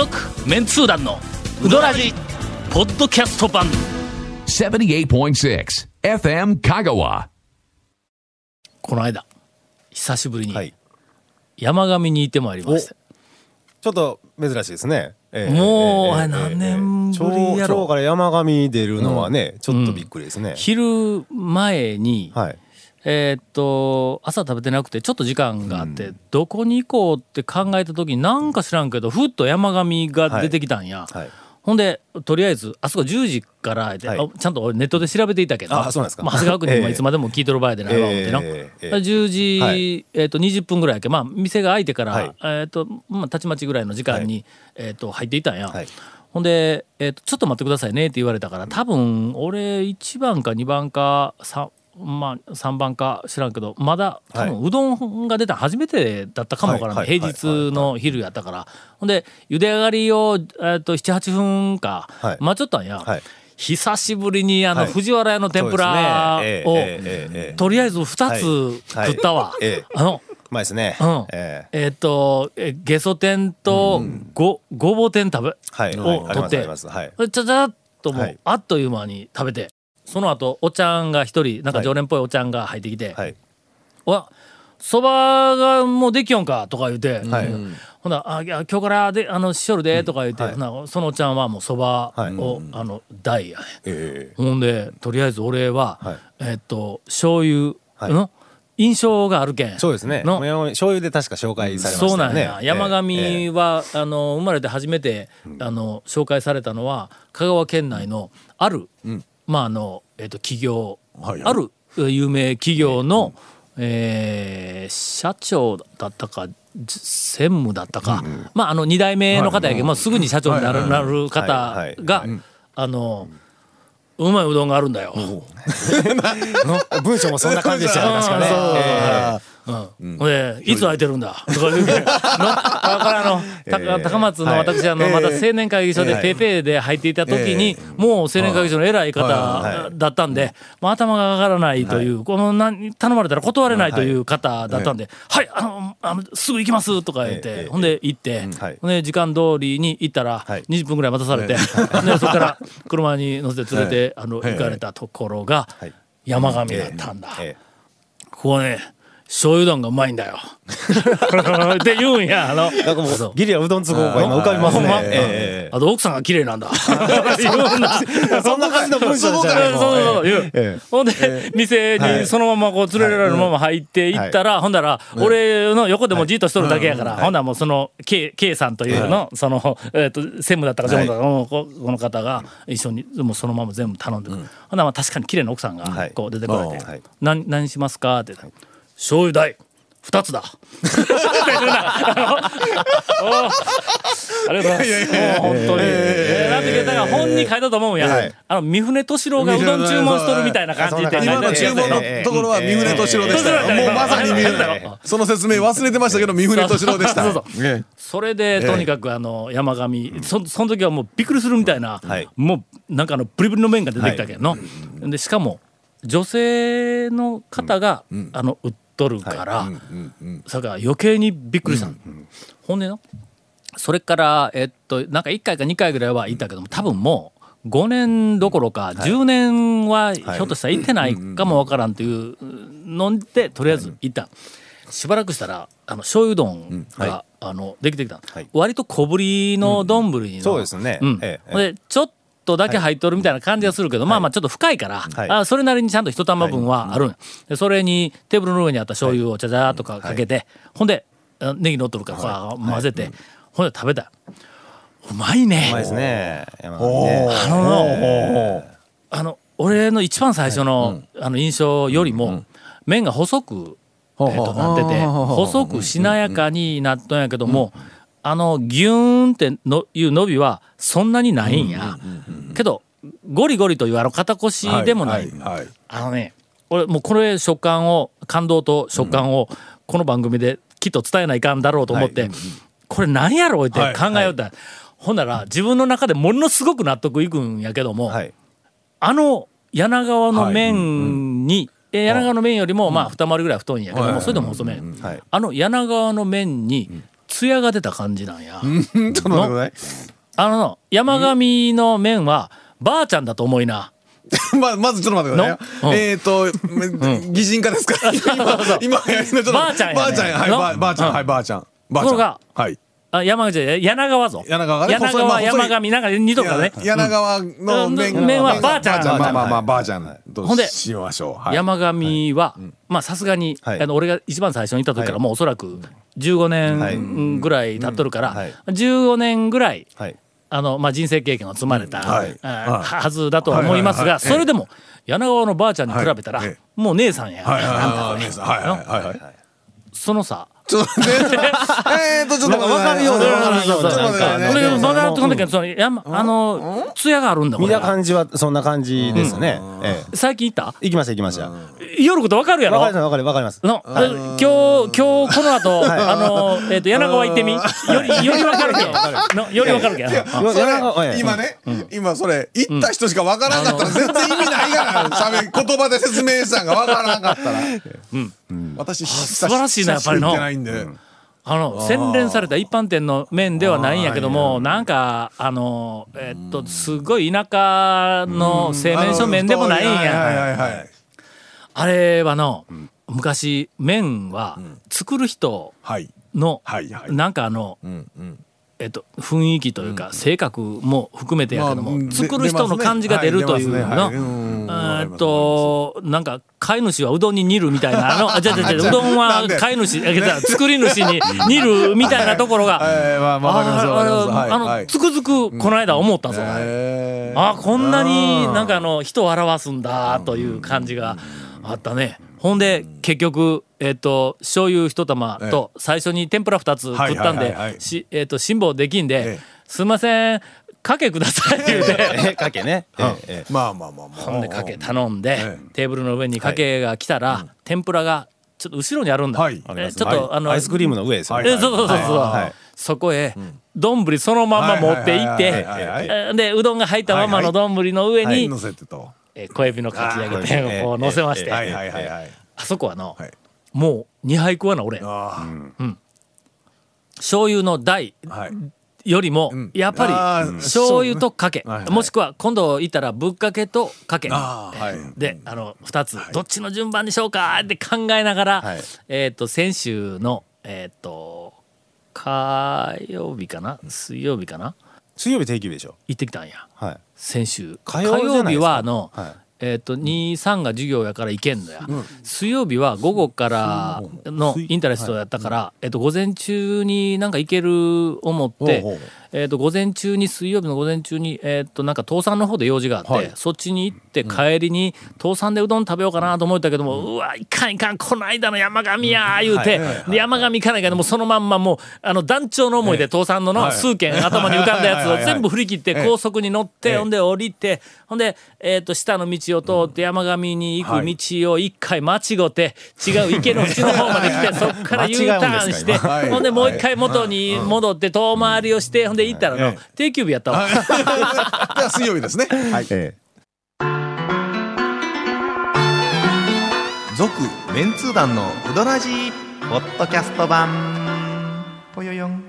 続メンツー団のウドラジポッドキャスト版78.6 FM Kagawa. この間久しぶりにはい。山上にいてまいりました、ちょっと珍しいですね。ええもうあれええええ何年ぶりやろ町町から山上出るのはね、ちょっとびっくりですね。昼前に、はい。えーっと朝食べてなくてちょっと時間があって、どこに行こうって考えた時になんか知らんけどふっと山上が出てきたんや、はい。ほんでとりあえずあそこ10時からで、はい。あちゃんと俺ネットで調べていたけどあそうなんですか。まあ、長谷川君 いつまでも聞いとる場合でないわ思ってな、ええええ10時、はい。えー、と20分ぐらいやけまあ店が開いてから、はい。えーとまあ、たちまちぐらいの時間に、えー、と入っていたんや、はい。ほんで、えーと「ちょっと待ってくださいね」って言われたから多分俺1番か2番か 3, まあ、3番か知らんけどまだ多分はうどんが出たの初めてだったかもわからない、平日の昼やったから。ほんで茹で上がりを、えー、と78分か、はい。待っちょったんや、はい。久しぶりにあの、はい。藤原屋の天ぷらを、とりあえず2つはい。食ったわ、あのうまいですね。うん。えっとえゲソ天とご,、ごぼ天食べ、はい。を取って。ちゃちゃっともう、はい。あっという間に食べてその後おちゃんが一人なんかはい。常連っぽいおちゃんが入ってきてはい。「わそばがもうできよんか」とか言うて、はい。うんほなあ今日からであのしよるで」とか言って、はい。ほなそのおちゃんはもうそばを、はいあの大やねえほんでとりあえず俺は、はい。えーっと醤油はい。の印象があるけん。えそうですね。の？醤油で確か紹介されましたよね。そうなんや、ええ。山ええ。上は、あの生まれて初めて、あの紹介されたのは香川県内のある、まああのえっ、と企業、ある有名企業の、えー社長だったかじ専務だったか、まああの2代目の方やけど、まあ、すぐに社長になる,、なる方はいはいが、あのうまいうどんがあるんだよ。文章もそんな感じでしたよね。うん、でいつ空いてるんだ？とか言う からあの、たえー高松のはい。私あの、まだ青年会議所ではいペーペーで入っていた時に、もう青年会議所の偉い方はい。だったんで、もう頭が上がらないという、この何頼まれたら断れないという方だったんで「はい、あのあのすぐ行きます」とか言って、ええ。ほんで行って、はい。ほんで時間通りに行ったらはい。20分ぐらい待たされて、でそこから車に乗せて連れて、あの行かれたところがはい。山上だったんだ。え。ここね醤油丼がうまいんだよ。って言うんや。あの。えなんかもそううギリアうどんつこうが今浮かびますね。あと奥さんが綺麗なんだ。そんな感じの文章。そうそうそうほんで、店にそのままこう連れられるまま入っていったら、ほんだら、俺の横でもじっとしとるだけやから、ほんならもうその K, さんというの、その、えっと専務だったか常務だったか、うんここの方が一緒にもうそのまま全部頼んでくる、ほんならまあ確かに綺麗な奥さんがはい。こう出てこられて「はい。何何しますか?」って醤油代二つだ 」ありがとうございます。本当に。えーなんて言ったら本に書いたと思うんや。はいあの三船敏郎がうどん注文しとるみたいな感じで今の注文のところは三船敏郎でしたよ。もうまさに三船。その説明忘れてましたけど三船敏郎でした。そうそうえそれでとにかくあの山上そその時はもうびっくりするみたいな、はいもうなんかあのブリブリの麺が出てきたけどの、でしかも女性の方が、あの売っとるから、それから余計にびっくりしたの、ほんでの？それからえっとなんか1回か2回ぐらいは行ったけども多分もう5年どころか10年はひょっとしたら行ってないかもわからんというのでとりあえず行った。しばらくしたらあの醤油丼が、あのできてきた、はい。割と小ぶりの丼の、そうですね。でちょっとだけ入っとるみたいな感じがするけど、まあまあちょっと深いから、はい。あそれなりにちゃんと一玉分はあるん、でそれにテーブルの上にあった醤油をちゃちゃーっとかかけて、ほんであネギ乗っとるから混ぜて、ほんで食べたようまいね。うまいですね。あのあの俺の一番最初の,、あの印象よりも、麺が細く、えー、となってて細くしなやかになっとんやけども、あのギューンってのいう伸びはそんなにないんや、けどゴリゴリというあの肩こしでもない、はいはいあのね俺もうこれ食感を感動と食感をこの番組できっと伝えないかんだろうと思って、これ何やろうって考えよった、ほんなら自分の中でものすごく納得いくんやけども、はい。あの柳川の麺に、え柳川の麺よりもまあ二回りぐらい太いんやけども、それでも細麺、はい。あの柳川の麺に艶が出た感じなんや。あの、山上の麺は、ばあちゃんだと思いな。ままずちょっと待ってくださいえっと、擬人化ですか？今、今やりのちょっと。ばあちゃんばあちゃんや。はい、のばばあちゃん、うんはい、ばあちゃん。ばあちゃん。はい。あ、山口じゃない柳川ぞ。柳川がね柳川、山上、なんか似とるからね。柳川の麺うん麺はばあちゃん。まあまあまあ、ばあちゃん。とほんでしましょう。はい。山上は、まあさすがに、はい。あの俺が一番最初に行った時からはい。もうおそらく15年ぐらい経っとるから、うん。はい。15年ぐらいはい。あの、まあ、人生経験を積まれた、はい。あはい。はずだとは思いますが、はいはいはい。それでも柳川のばあちゃんに比べたら、はい。えもう姉さんや、はい。はい。あんたこれ。はい姉さん。はい。はい。はい。はい。そのさちょっと待って。えーと、ちょっと待って。なんか分かるようで分からんようなちょっと待ってこね。れまだこの時はその山あの艶があるんだこれ。見た感じはそんな感じですね。ええ。最近行った？行きました行きました。夜ことわかるやろ？わかりますわかりわかります。の、え今日、今日この後、あの、えっ、と、柳川行ってみ？より、よりわかるけの、よりわかるけいやあそれ柳川ええ。今ね、今それ行った人しかわからんかったら全然意味ないからしゃべ言葉で説明したんがわからんかったら、私素晴らしいなやっぱりの行ってないんで、あの、洗練された一般店の麺ではないんやけども、なんか、あの、えっ、と、すごい田舎の製麺所麺でもないんはいや。あれはの、昔、麺は作る人はい。の、はいはい。なんかあの、うんうんえっと、雰囲気というか、性格も含めてやけども、作る人の感じが出るという出ますね。はい。ねはいとなんか飼い主はうどんに煮るみたいなあの あじゃじゃじゃうどんなは飼い主作り主に煮るみたいなところが。あのつくづくこの間思ったぞ、えー。あこんなになんかあの人を表すんだという感じがあったね。ほんで結局えっ、と醤油一玉と最初に天ぷら二つ食ったんはいはい。ではいはいしえっ、と辛抱できんでええ「すいませんかけください」言うて。ええかけね。ええええ。まあまあまあまあ。ほんでかけ頼んで、ええ。テーブルの上にかけが来たら、天ぷらがちょっと後ろにあるんだ、はい。えちょっと、はあのアイスクリームの上ですよ。はいね。えそうそうそうそう、はい。そこへ丼、そのまんま持って行ってでうどんが入ったままの丼の上に、乗せてとえ小指のかき揚げあ天ーをこう乗せまして、あそこはの、はい。もう2杯食わな俺。あ醤油の台あはい。よりも、ん。やっぱり醤油とかけ、もしくは今度行ったらぶっかけとかけ。はい。であの2つ、どっちの順番にしようかって考えながら、はい。えっ、と先週のえっ、と火曜日かな？水曜日かな？水曜日定休日でしょ。行ってきたんや。はい。先週。火曜日はあの、はい。えっ、と23が授業やから行けんのや、水曜日は午後からのインタレストやったから、えっ、と午前中になんか行ける思ってほうほうえっ、と午前中に水曜日の午前中にえっ、となんか倒産の方で用事があって、はい。そっちに行って帰りに倒産でうどん食べようかなと思ったけども、うわいかんいかんこの間の山上や言うて、で山上行かないからもうそのまんまもうあの団長の思いで倒産ののはい。数件頭に浮かんだやつを全部振り切って高速に乗って、ええ。ほんで降りてほんで、えー、と下の道を通って山上に行く道を一回間違って違う池の縁の方まで来てそっから U ターンして、ほんでもう一回元に戻って遠回りをしてほんで行ったらのええ。定休日やったわ。水曜日ですね。はい。え続メンツー団のウドラジーポッドキャスト版。ぽよよん。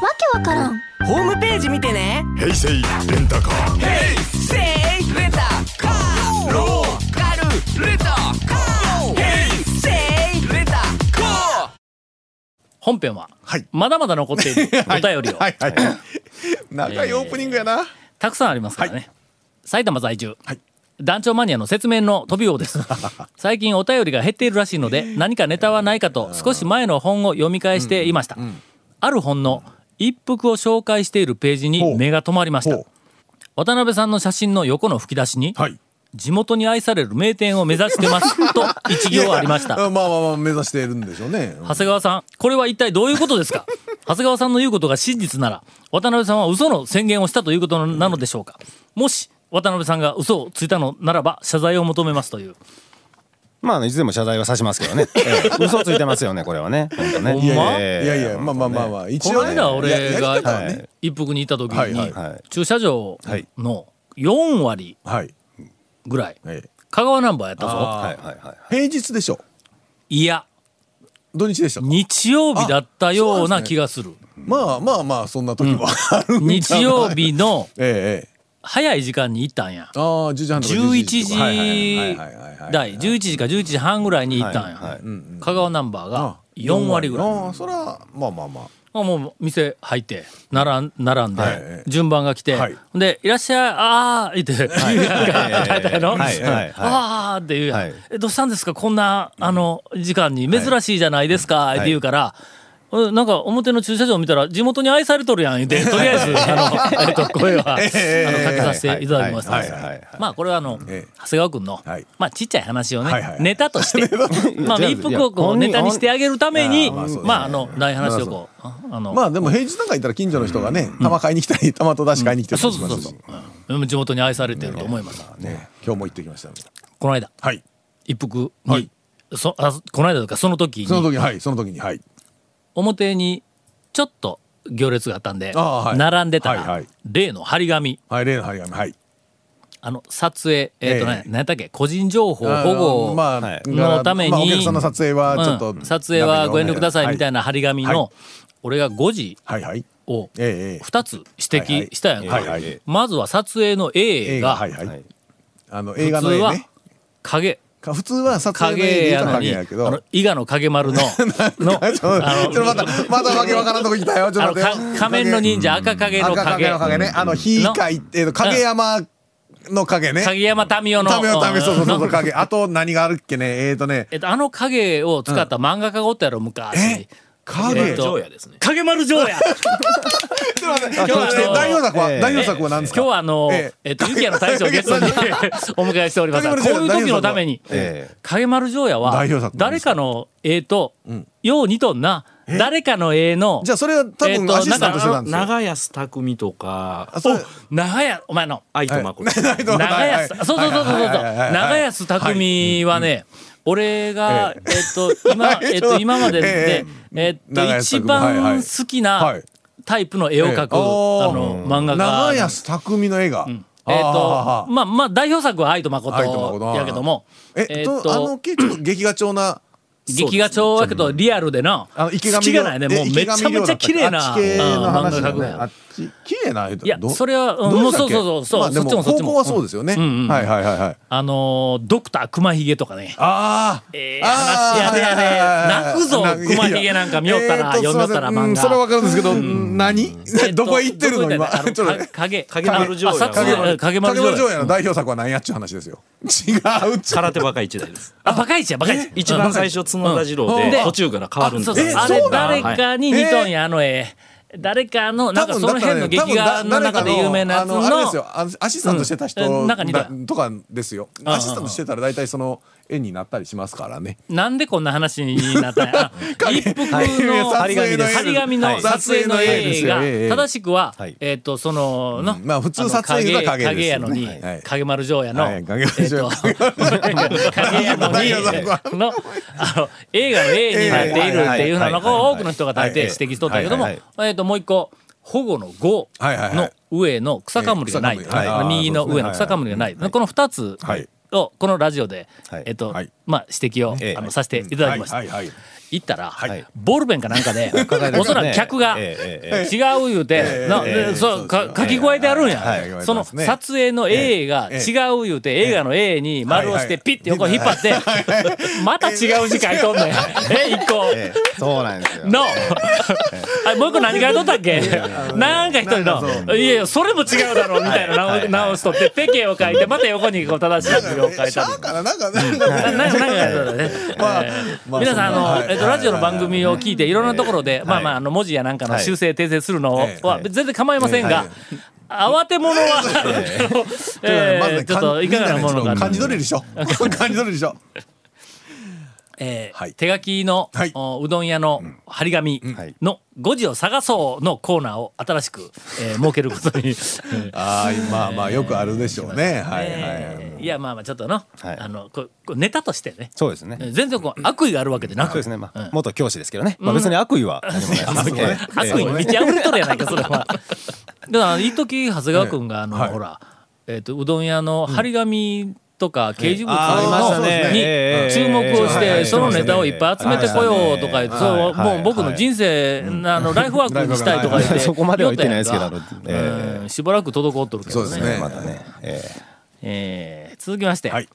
わけわからん。ホームページ見てね。平成レンタカー。せいレンタカー。ローカルタ本編ははい。まだまだ残っているお便りを。はい。はい。長いオープニングやな。たくさんありますからね、埼玉在住、はい。団長マニアの説明の飛び王です。最近お便りが減っているらしいので何かネタはないかと少し前の本を読み返していました、ある本の一服を紹介しているページに目が止まりました。渡辺さんの写真の横の吹き出しに、はい地元に愛される名店を目指してますと一行ありました。まあまあまあ目指しているんでしょうね。長谷川さんこれは一体どういうことですか？長谷川さんの言うことが真実なら渡辺さんは嘘の宣言をしたということなのでしょうか？もし渡辺さんが嘘をついたのならば謝罪を求めますという。まあいつでも謝罪はさしますけどね。ええ。嘘ついてますよねこれはね。本当ね。いやいやまあまあまあまあ一この応ね。間俺ややりが一服にいた時にはいはいはい。駐車場の4割はいぐらい。ええ。香川ナンバーやったぞ。はいはいはい平日でしょ？いや。土日でしたか？日曜日だったような気がする。まあまあまあそんな時も あるんじゃない。日曜日のええええ。早い時間に行ったんや。ああ10時半とか11とか。はいはい時台。11時か11時半ぐらいに行ったんや、はいはい香川ナンバーがあ4割ぐらい。ああそらまあまあまああもう店入って並ん並んで、はい。順番が来て、はい。で「いらっしゃいああ」言って言うやん書い。たやろはい。はい。はい。ああって言う。やん、はい。えどうしたんですか？こんなあの時間に。珍しいじゃないですか、って言うから、うんなんか表の駐車場見たら地元に愛されとるやん言って とりあえずあの、えっと声は、あのかけさせていただきました、まあこれはあの、ええ長谷川君の、はい。まあちっちゃい話をね、ネタとして まあ一服をこうネタにしてあげるためにまあああのない話をこうあの、まあでも平日なんか行ったら近所の人がね玉買いに来たり玉と出し買いに来てたそうそうそうそう、うん、地元に愛されてると思います、ね今日も行ってきましたこの間。はい。一服に、はい。そあこの間とかその時に。その時にはいその時にはい表にちょっと行列があったんで、はい。並んでたら、はいはい。例の張り紙。はい例の張り紙。はい。あの撮影えっ、とね、ええ何やったっけ？個人情報保護のために、まあお客さんの撮影はちょっとうん撮影はご遠慮くださいみたいなな張り紙の、はい。俺が5時はいはい。をええええ。2つ指摘したやんか、はいはい。まずは撮影の A 映が画はいはい。はい。あの映画ね。影。か普通は撮影で影言うと影やけど。の伊賀の影丸の のあのまたまたわけわからんとこ来たよ。ちょっと待って。仮面の忍者赤影の赤影。影の影ね。あの火かいえーと影山の影ね。影山民夫のためよためそうそうそうそうの影。あと何があるっけね。えーとね。えっと、あの影を使った漫画家がおったやろ昔、え影えっと影丸城や。今日はあの代表作はええ代表作は何ですか？今日はあの、えええっと、ゆきやの大将をゲストに お迎えしております。がこういう時のためにええ。影丸城やは代表作なん誰ですかかの絵と、よう似とんな誰かの絵のじゃあそれは多分アシスタントしてたんですよ。長安匠とかあそれ長屋お前の 愛と誠、長安そうそうそうそうそう。長安匠はね俺がえっと今 えっと今まででえっと一番好きはない。タイプの絵を描くあの漫画長家安匠の絵が。えっあとまあまあ代表作は愛と誠やけども。ええっっとあとのちょっと劇画調な劇画調やけどリアルでなあの池上好きがないね。もうめちゃめちゃ綺麗な。あ漫画描くあっち綺麗な絵いやどそれはもうそうそうそう。そうそっちもそっちも。方向はそうですよね。はいはいはいはい。あのドクター熊ひげとかね。ああええ話やでやで。泣くぞ熊ひげなんか見よったら読みよったら漫画。それはわかるんですけど何？えっとどこへ行ってるの今？ちょっとか影影丸城影影影丸城や。丸城やの代表作は何やっちゅう話ですよ。違うっちゅう。空手バカ一代です。あバカイチやバカイチ一番最初角田次郎でうん。で途中から変わるんですあれ誰かに似とんやあの絵誰かのなんかその辺の劇画の中で有名なやつ多分だあれですのよ。あのアシスタントしてたうん人中にいただとかですよ。アシスタントしてたら大体その絵になったりしますからね。なんでこんな話になったんや。あ 一服の撮影の絵張り紙のはい。撮影の映画はい。ええ正しくははい。えっとそののまあ普通撮影が影影やのにはい。影丸城やのはい。影丸城。えっと影やのにのあの映画の A になっているっていうのを多くの人が大抵指摘しとったけどもはい。はい。えっともう一個保護の5はい。はい。はい。の上の草冠がない。右の上の草冠がない。この2つはいをこのラジオではい。えっとはいまあ指摘をええ。あのさせていただきました。行ったら、はい。ボールペンかなんかで、おそらく客が違う言うて、なでそうか書き加えてあるんや、はいその撮影の A が違う言うて、映画の A に丸をしてピッて横引っ張って、また違う字書いとんねん。え、一個。ええ。そうなんですよ。の、あもう一個何書いとったっけ？なんか一人の、いやいや、それも違うだろうみたいな直直しとって、ペケを書いて、また横にこう正しい字を書いたななんかなんかなななんかね、まあえー。まあ皆さんあの、はい。えっとラジオの番組を聞いていろんなところで、まあまああの文字やなんかの修正訂正するのは全然構いませんが、慌て者は、えー。ちょっといかがなものか。感じ取れるでしょ。感じ取れるでしょえーはい。手書きの、はい。おうどん屋の張り紙はい。の「5時を探そう」のコーナーを新しく、えー設けることに。ああまあまあよくあるでしょうね。はいはいえーい。やまあまあちょっとの,、はい。あのここネタとしてね。そうですね。全然こう悪意があるわけでなく。そうですね。まあうん。元教師ですけどね。まあ別に悪意は何もないです。え え悪意に満ち溢れとるやないかそれは。だから一時長谷川君があの、はい。ほら、えー、とうどん屋の張り紙とか掲示物ありましたのね。にええ注目をしてそのネタをいっぱい集めてこようとか言ってそもう僕の人生あのライフワークにしたいとか言って そこまでは言ってないですけどしばらく滞っとるけどね。そうですねまたね。ええー。続きまして、はい。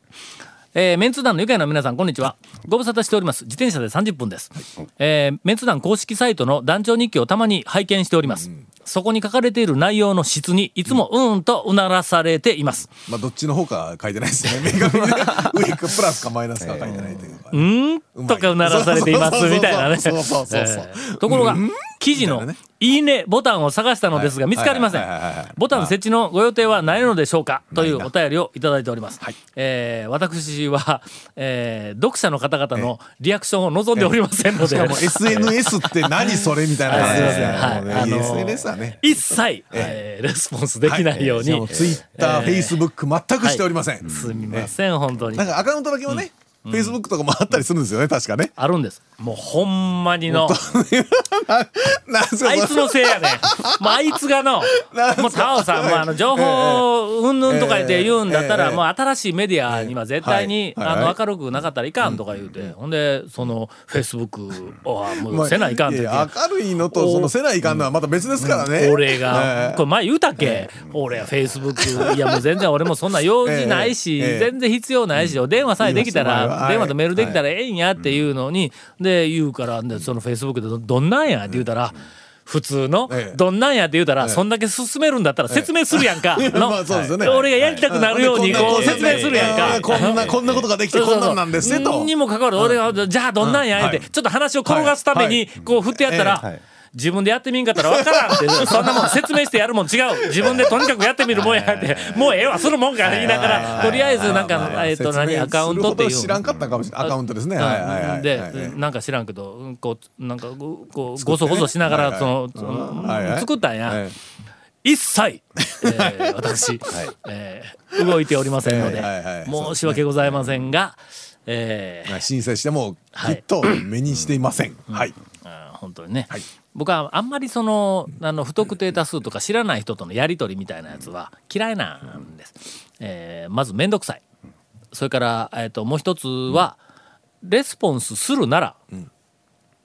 えーメンツ団の愉快な皆さんこんにちは。ご無沙汰しております。自転車で30分です、えーメンツ団公式サイトの団長日記をたまに拝見しております、そこに書かれている内容の質にいつもうーんとうならされています。まあどっちの方か書いてないですね。明確にね上かプラスかマイナスか書いてないというか。うーんとかうならされていますみたいなね。ところが記事のいなね「いいね」ボタンを探したのですが見つかりません。はいはいはいはいはい。ボタン設置のご予定はないのでしょうかというお便りをいただいております、えー私は、えー読者の方々のリアクションを望んでおりませんので、しかも SNS って何それみたいな 感じですいもうねあのー SNS はね。一切、えーレスポンスできないように、ツイッター、フェイスブック全くしておりません。すみません本当に。なんかアカウントだけはね、フェイスブックとかもあったりするんですよね、確かね。あるんです。もうほんまにの。なんすかあいつのせいやねん。もうあいつがの、なんすかもうタオさんも あの情報うんぬんとか言って言うんだったら、ええもう新しいメディアには絶対に、はい。はい。あの明るくなかったらいかんとか言うて、ほんでそのフェイスブックはもまあうせないかんって言って。や明るいのとそのせないかんのはまた別ですからね。俺が、えこれ前言うたっけ、俺はフェイスブックいやもう全然俺もそんな用事ないし、ええ。ええ。全然必要ないし、お電話さえできた言電話とメールできたらええんやっていうのに、で言うからでそのフェイスブックでどどんなんやって言うたら。普通のええ。どんなんやって言うたら、そんだけ進めるんだったら説明するやんか、俺がやりたくなるようにはい。こう説明するやんか、こんなこんなことができてこんなんなんですねと。にもかかわらず俺がじゃあどんなんや言うて、はい。ちょっと話を転がすためにこう振ってやったら、自分でやってみんかったら分からんって。そんなもん説明してやるもん違う。自分でとにかくやってみるもんやって。もうええわするもんか言いながら。とりあえずなんかえっと何アカウントっていう。知らんかったかもしれない。アカウントですね。はいはいはいはい。ではいなんか知らんけどうんこうなんかこうごそごそしながらその作ったんや。はい。一切えー私えー動いておりませんのではいはいはい。申し訳ございませんがえーまあ申請してもはいきっと目にしていません。はい。本当にね、僕はあんまりそのあの不特定多数とか知らない人とのやり取りみたいなやつは嫌いなんです。えーまず面倒くさい。それから、えー、ともう一つは、レスポンスするなら、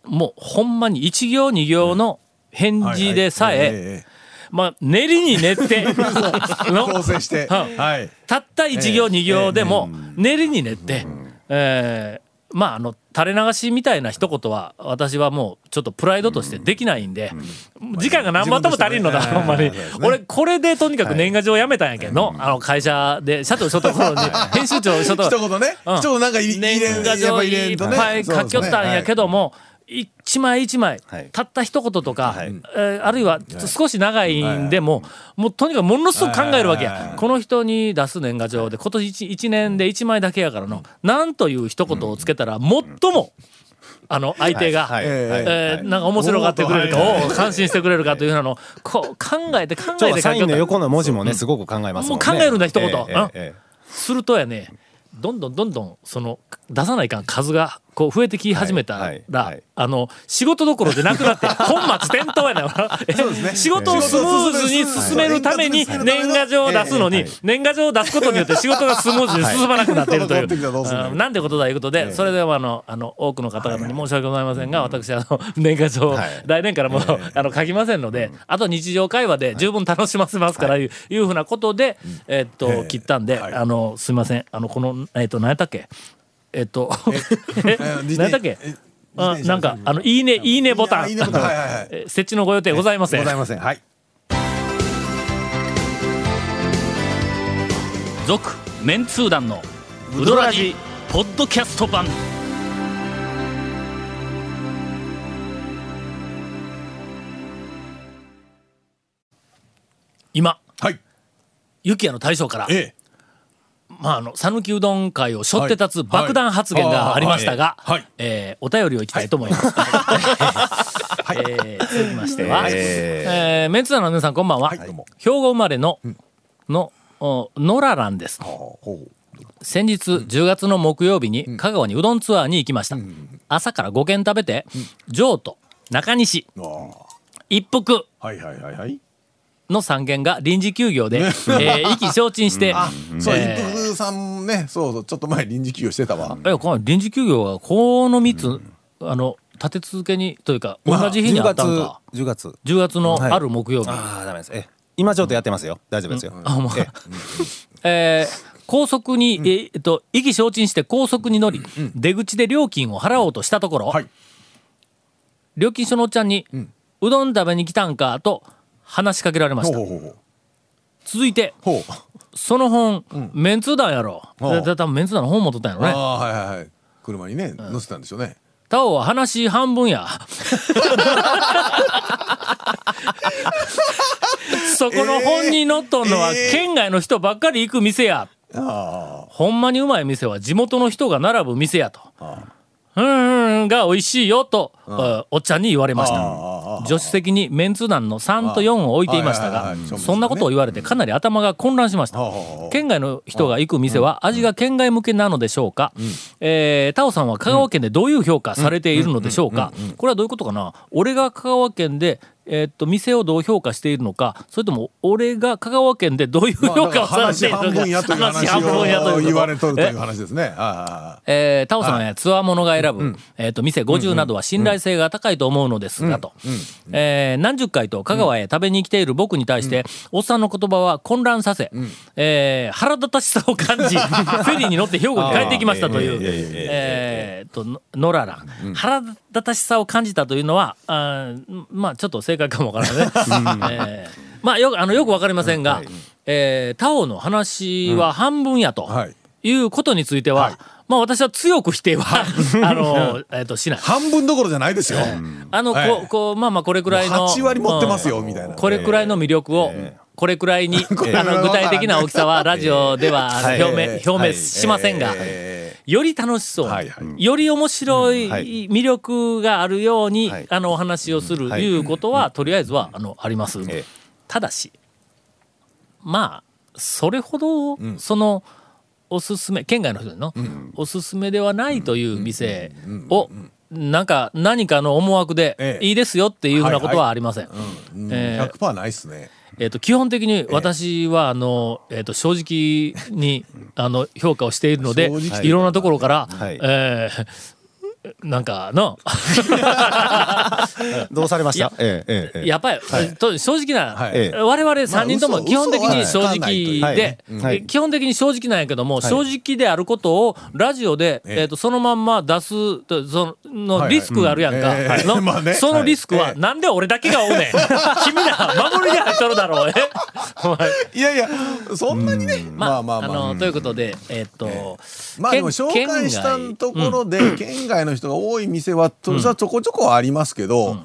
もうほんまに1行2行の返事でさえ、まあ練りに練って の構成して。うん。はい。たった1行2行でも練りに練って、えーまああの垂れ流しみたいな一言は私はもうちょっとプライドとしてできないんで、時間が何番とも足りんのだ、ほんまに俺これでとにかく年賀状やめたんやけど、あの会社で社長所得頃に編集長所得一言ね。うん。一言なんか入れ年賀状いっぱい書きよったんやけども、一枚一枚、はい。たった一言とか、はい。えーあるいは少し長いんでも、もうとにかくものすごく考えるわけや、この人に出す年賀状で今年 1, 一年で1枚だけやからの、なんという一言をつけたら最も、あの相手が、はい。えーなんか面白がってくれるか、はい。おう感心してくれるかというのをこう考えて考えて書きよった横の文字もねすごく考えますもう考えるんだ一言。するとやねどんどんどんどんその出さないかん数がこう増えてき始めたら、あの仕事どころでなくなって 本末転倒やな仕事をスムーズに進めるために年賀状を出すのに年賀状を出すことによって仕事がスムーズに進まなくなっているという。なんてことだいうことでそれではあのあの多くの方々に申し訳ございませんが私あの年賀状来年からもうあの書きませんのであと日常会話で十分楽しませますからい。ういうふうなことでえっと切ったんであのすいません。あのこのえっと何やったっけ？えっとえ何やっけ？えあなんかあのいいねいいねボタン設置のご予定ございませんございません。はい。続メンツー団のウドラジポッドキャスト版今はい。雪屋の大将からええ。まああの讃岐うどん会を背負って立つ爆弾発言がありましたが、はい。はい。えーお便りをいきたいと思います。えー続きましては、えー。メンツー団の皆さんこんばんは、はい兵庫生まれの、のおノラランです。ほうほう。先日10月の木曜日に香川にうどんツアーに行きました、朝から5軒食べて上都中西。一服。はいはいはいはい。の3軒が臨時休業で、えー意気消沈して、そう、えー。一服さんねそうそうちょっと前臨時休業してたわ。えこの臨時休業はこの3つ、あの立て続けにというか同じ日にあ10月ったんか、10月10月。のはい。ある木曜日、ああダメです。え今ちょっとやってますよ。大丈夫ですよ。あもうええ。ー高速に、えっと意気消沈して高速に乗り、出口で料金を払おうとしたところ、はい。料金所のおっちゃんに、うどん食べに来たんか？と話しかけられました。続いてその本、メンツー団やろ。だだ多分メンツー団の本持っとったんやろね。ああはいはいはい。車にね乗せたんでしょうね。タオは話半分や。そこの本に載っとんのはえー。県外の人ばっかり行く店や。あほんまにうまい店は地元の人が並ぶ店やと。うんうんうんが美味しいよと、あおっちゃんに言われました。あ助手席にメンツ団の3と4を置いていましたがそんなことを言われてかなり頭が混乱しました県外の人が行く店は味が県外向けなのでしょうか、えータオさんは香川県でどういう評価されているのでしょうかこれはどういうことかな俺が香川県でえーっと店をどう評価しているのかそれとも俺が香川県でどういうまあ評価をされているのか分やという話半分やと言われとるといえう話ですね。あえータオさんやツアーものが選ぶ、えー、と店50などは信頼性が高いと思うのですがと、えー何十回と香川へ食べに来ている僕に対して、おっさんの言葉は混乱させ、えー腹立たしさを感じ フェリーに乗って兵庫に帰ってきましたというえーとのノララン、腹立たしさを感じたというのはあーまあちょっと正解かもわからないね。えーまあよくあのよくわかりませんが、えータオの話は半分やと。あはい。いうことについては、はい。まあ私は強く否定は、あの、えっと、しない。半分どころじゃないですよ。あの、はい。こう、こう、まあまあこれくらいの。もう8割持ってますようん。みたいな。これくらいの魅力を、これくらいに、あの、具体的な大きさはラジオではあの表明、表明しませんが、えより楽しそう。に、はいはい。より面白いはい。魅力があるように、はい。あの、お話をする、はい。いうことは、とりあえずは、あの、あります。えただしまあそれほど、そのおすすめ県外の人の、おすすめではないという店を、なんか何かの思惑でええ。いいですよっていうふうなことはありません。うん。えー100%ないっすねえー、と基本的に私はあの、えー、と正直にあの評価をしているのでいろんなところから、はい。えーなんかの。どうされましいやたええええええ。やっぱり、と正直な、はい。ええ。我々3人とも基本的に正直で、はい。はい。え基本的に正直なんやけども、正直であることをラジオで、ええ。えー、とそのまんま出すとそのはいリスクがあるやんか、うん。ええ。の まあね。そのリスクは、はいええ。なんで俺だけがおうねん。君ら守りで入っとるだろう。え？いやいやそんなにね。まあ、まあまあまあ。のということでえーっと、まあでも紹県介したところで県外の人が多い店はちょこちょこありますけど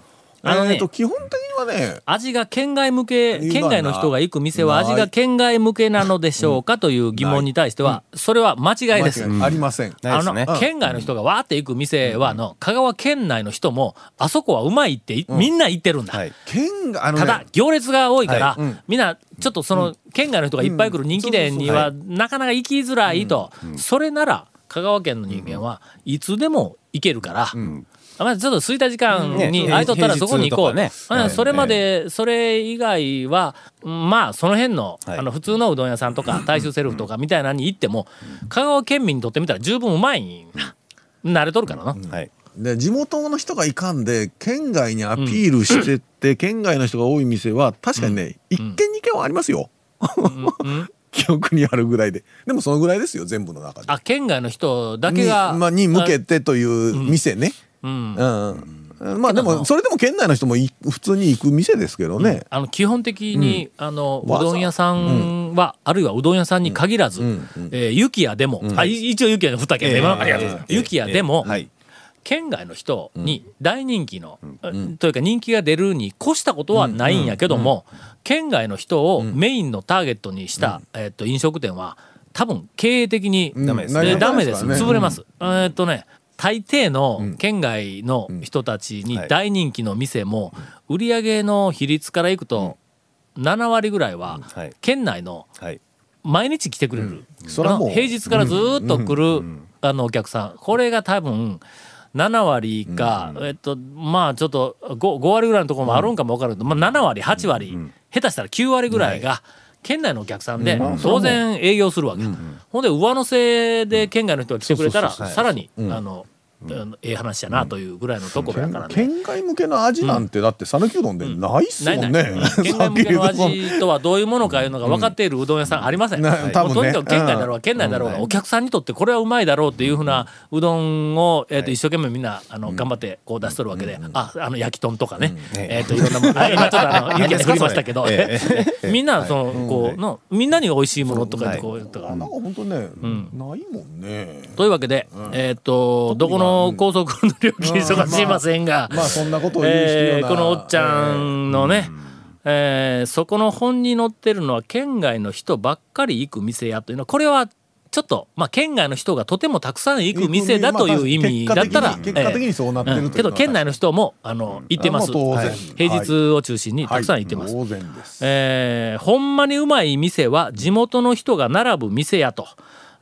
あのねえーと基本的にはね味が県外向け県外の人が行く店は味が県外向けなのでしょうかという疑問に対してはそれは間違いです。間違い。ありません。あの、県外の人がわーって行く店はあの香川県内の人もあそこはうまいっていみんな言ってるんだ。はい。県があのね。ただ行列が多いから、はい。みんなちょっとその県外の人がいっぱい来る人気店にはなかなか行きづらいと、それなら香川県の人間はいつでも行けるから、まあちょっと空いた時間にね空いとったらそこに行こう、ねうんそれまでそれ以外はまあその辺の,、はい。あの普通のうどん屋さんとか大衆セルフとかみたいなのに行っても香川県民にとってみたら十分うまいん。だ慣れとるからな。はい。で地元の人がいかんで県外にアピールしてって、県外の人が多い店は確かにね、一軒二軒はありますよ、記憶にあるぐらいで。でもそのぐらいですよ全部の中で。あ県外の人だけがに,、まあ、に向けてという店ね。うん。うん、まあでもそれでも県内の人もい普通に行く店ですけどね、あの基本的に、あのうどん屋さんは、あるいはうどん屋さんに限らず、えー雪屋でも、あい一応雪屋の二軒で、今ありがとうございます。雪屋でも、はい。県外の人に大人気の、というか人気が出るに越したことはないんやけども、県外の人をメインのターゲットにした、えっと飲食店は多分経営的に、うん。ダメですえー成り立たダメです潰れます、えーっとね大抵の県外の人たちにはい。大人気の店も売り上げの比率からいくと7割ぐらいははい。県内のはい。毎日来てくれる、平日からずーっと来る、あのお客さん。これが多分7割か、えっとまあちょっと 5, 5割ぐらいのところもあるんかも分からんけど、まあ、7割8割、下手したら9割ぐらいが県内のお客さんで当然営業するわけ、ほんで上乗せで県外の人が来てくれたらさらに、あのええ話やなというぐらいのところやからね。県外向けの味なんてだって讃岐うどんでないっすもんね。県外向けの味とはどういうものかいうのが分かっているうどん屋さんありません。な多分ね。とにかく県外だろうが県内だろうがお客さんにとってこれはうまいだろうっていうふうなうどんをえっと一生懸命みんなあの頑張ってこう出しとるわけで、ああの焼き豚とかね、えっといろんなものあ今ちょっとあの 雪で振りましたけど、みんなそのこうのみんなに美味しいものとかってこうとか。なんか本当ね、ないもん。ね。というわけで、えっとどこの高速の料金所か知りませんが、まあそんなことを言う必要なえーこのおっちゃんのね、えーそこの本に載ってるのは県外の人ばっかり行く店やというのはこれはちょっと、まあ、県外の人がとてもたくさん行く店だという意味だったら、結果的にそうなってるけど県内の人もあの行ってます、平日を中心にたくさん行ってます、は。えーほんまにうまい店は地元の人が並ぶ店やと。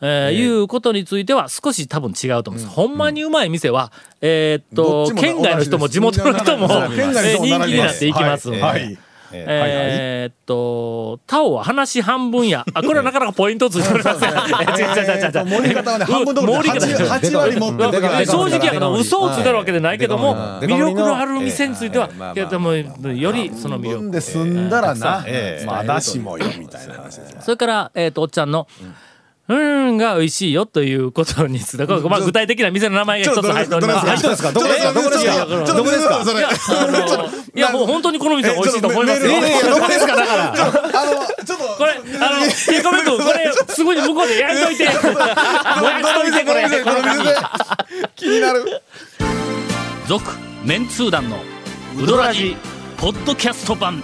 えーいうことについては少し多分違うと思うん。です、ほんまにうまい店は、えーっと県外の人も地元の人も、人気になっていきますんで、はい。はい。えーっと、タオは話半分や。あ、これはなかなかポイントついておりません。違う違う違う違うえーと盛り方はね半分どころ盛り方八八割持ってうん正直やから嘘をついてるわけでないけども、はい。魅力のある店についてはけどもよりその魅力。分で済んだらなええ、まあ。だしもよみたいな話ですよ。それから、えーっと、おっちゃんの、うーんが美味しいよということについて、これまあ具体的な店の名前が一つ入っております。どれですか？どこですか？どこですか？どこですか？それいや、もう本当にこの店は美味しいと思いますよ。どこですか？だから。あのちょっとこれ、あの、ケコメ君、これ、すぐに向こうで焼いといて。燃やしといて、これ、この紙。気になる。続、メンツー団のウドラジ、ポッドキャスト版。